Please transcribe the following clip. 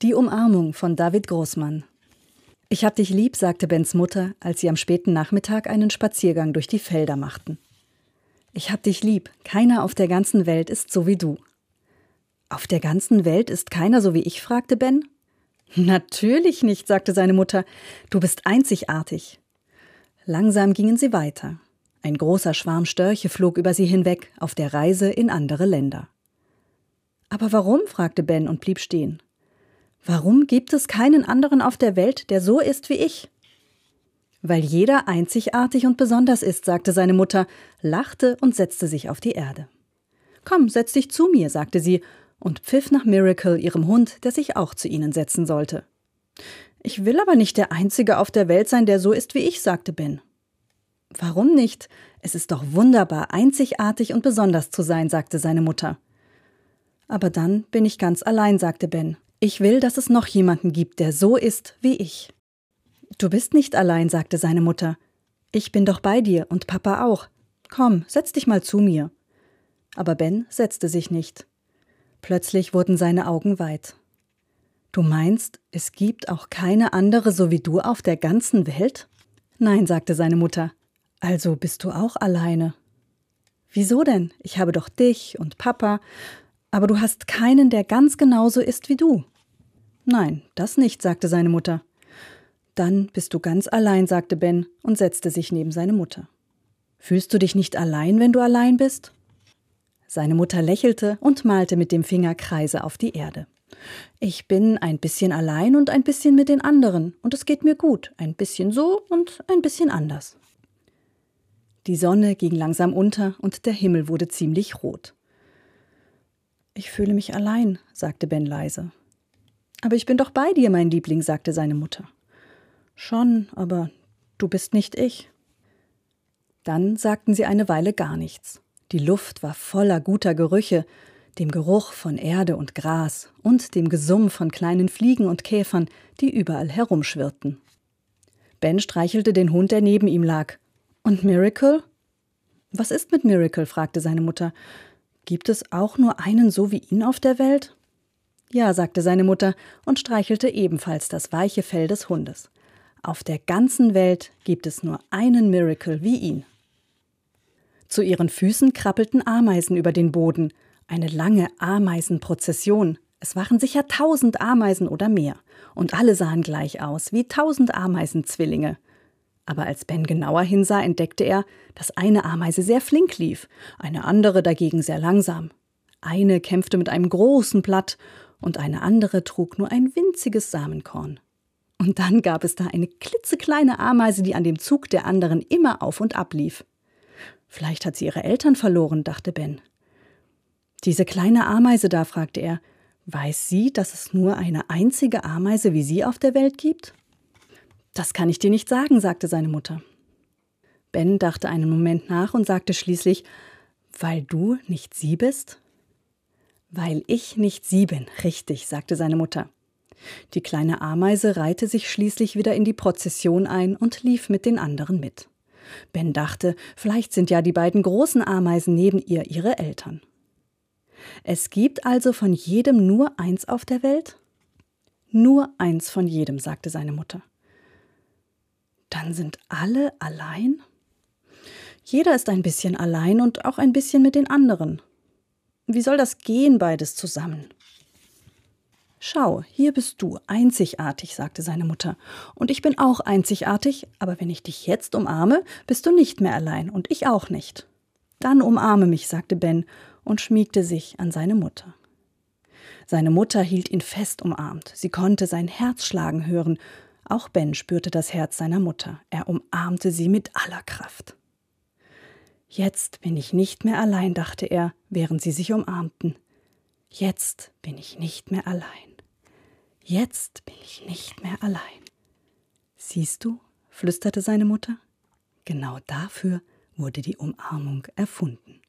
Die Umarmung von David Großmann. Ich hab dich lieb, sagte Bens Mutter, als sie am späten Nachmittag einen Spaziergang durch die Felder machten. Ich hab dich lieb, keiner auf der ganzen Welt ist so wie du. Auf der ganzen Welt ist keiner so wie ich? fragte Ben. Natürlich nicht, sagte seine Mutter. Du bist einzigartig. Langsam gingen sie weiter. Ein großer Schwarm Störche flog über sie hinweg auf der Reise in andere Länder. Aber warum? fragte Ben und blieb stehen. Warum gibt es keinen anderen auf der Welt, der so ist wie ich? Weil jeder einzigartig und besonders ist, sagte seine Mutter, lachte und setzte sich auf die Erde. Komm, setz dich zu mir, sagte sie und pfiff nach Miracle, ihrem Hund, der sich auch zu ihnen setzen sollte. Ich will aber nicht der Einzige auf der Welt sein, der so ist wie ich, sagte Ben. Warum nicht? Es ist doch wunderbar, einzigartig und besonders zu sein, sagte seine Mutter. Aber dann bin ich ganz allein, sagte Ben. Ich will, dass es noch jemanden gibt, der so ist wie ich. Du bist nicht allein, sagte seine Mutter. Ich bin doch bei dir und Papa auch. Komm, setz dich mal zu mir. Aber Ben setzte sich nicht. Plötzlich wurden seine Augen weit. Du meinst, es gibt auch keine andere so wie du auf der ganzen Welt? Nein, sagte seine Mutter. Also bist du auch alleine. Wieso denn? Ich habe doch dich und Papa aber du hast keinen, der ganz genauso ist wie du. Nein, das nicht, sagte seine Mutter. Dann bist du ganz allein, sagte Ben und setzte sich neben seine Mutter. Fühlst du dich nicht allein, wenn du allein bist? Seine Mutter lächelte und malte mit dem Finger Kreise auf die Erde. Ich bin ein bisschen allein und ein bisschen mit den anderen, und es geht mir gut, ein bisschen so und ein bisschen anders. Die Sonne ging langsam unter und der Himmel wurde ziemlich rot. Ich fühle mich allein, sagte Ben leise. Aber ich bin doch bei dir, mein Liebling, sagte seine Mutter. Schon, aber du bist nicht ich. Dann sagten sie eine Weile gar nichts. Die Luft war voller guter Gerüche, dem Geruch von Erde und Gras und dem Gesumm von kleinen Fliegen und Käfern, die überall herumschwirrten. Ben streichelte den Hund, der neben ihm lag. Und Miracle? Was ist mit Miracle? fragte seine Mutter. Gibt es auch nur einen so wie ihn auf der Welt? Ja, sagte seine Mutter und streichelte ebenfalls das weiche Fell des Hundes. Auf der ganzen Welt gibt es nur einen Miracle wie ihn. Zu ihren Füßen krabbelten Ameisen über den Boden, eine lange Ameisenprozession. Es waren sicher tausend Ameisen oder mehr, und alle sahen gleich aus, wie tausend Ameisenzwillinge. Aber als Ben genauer hinsah, entdeckte er, dass eine Ameise sehr flink lief, eine andere dagegen sehr langsam. Eine kämpfte mit einem großen Blatt und eine andere trug nur ein winziges Samenkorn. Und dann gab es da eine klitzekleine Ameise, die an dem Zug der anderen immer auf und ab lief. Vielleicht hat sie ihre Eltern verloren, dachte Ben. Diese kleine Ameise da, fragte er, weiß sie, dass es nur eine einzige Ameise wie sie auf der Welt gibt? Das kann ich dir nicht sagen, sagte seine Mutter. Ben dachte einen Moment nach und sagte schließlich, weil du nicht sie bist? Weil ich nicht sie bin, richtig, sagte seine Mutter. Die kleine Ameise reihte sich schließlich wieder in die Prozession ein und lief mit den anderen mit. Ben dachte, vielleicht sind ja die beiden großen Ameisen neben ihr ihre Eltern. Es gibt also von jedem nur eins auf der Welt? Nur eins von jedem, sagte seine Mutter. Dann sind alle allein? Jeder ist ein bisschen allein und auch ein bisschen mit den anderen. Wie soll das gehen, beides zusammen? Schau, hier bist du, einzigartig, sagte seine Mutter. Und ich bin auch einzigartig, aber wenn ich dich jetzt umarme, bist du nicht mehr allein und ich auch nicht. Dann umarme mich, sagte Ben und schmiegte sich an seine Mutter. Seine Mutter hielt ihn fest umarmt. Sie konnte sein Herz schlagen hören auch Ben spürte das Herz seiner Mutter. Er umarmte sie mit aller Kraft. Jetzt bin ich nicht mehr allein, dachte er, während sie sich umarmten. Jetzt bin ich nicht mehr allein. Jetzt bin ich nicht mehr allein. Siehst du, flüsterte seine Mutter, genau dafür wurde die Umarmung erfunden.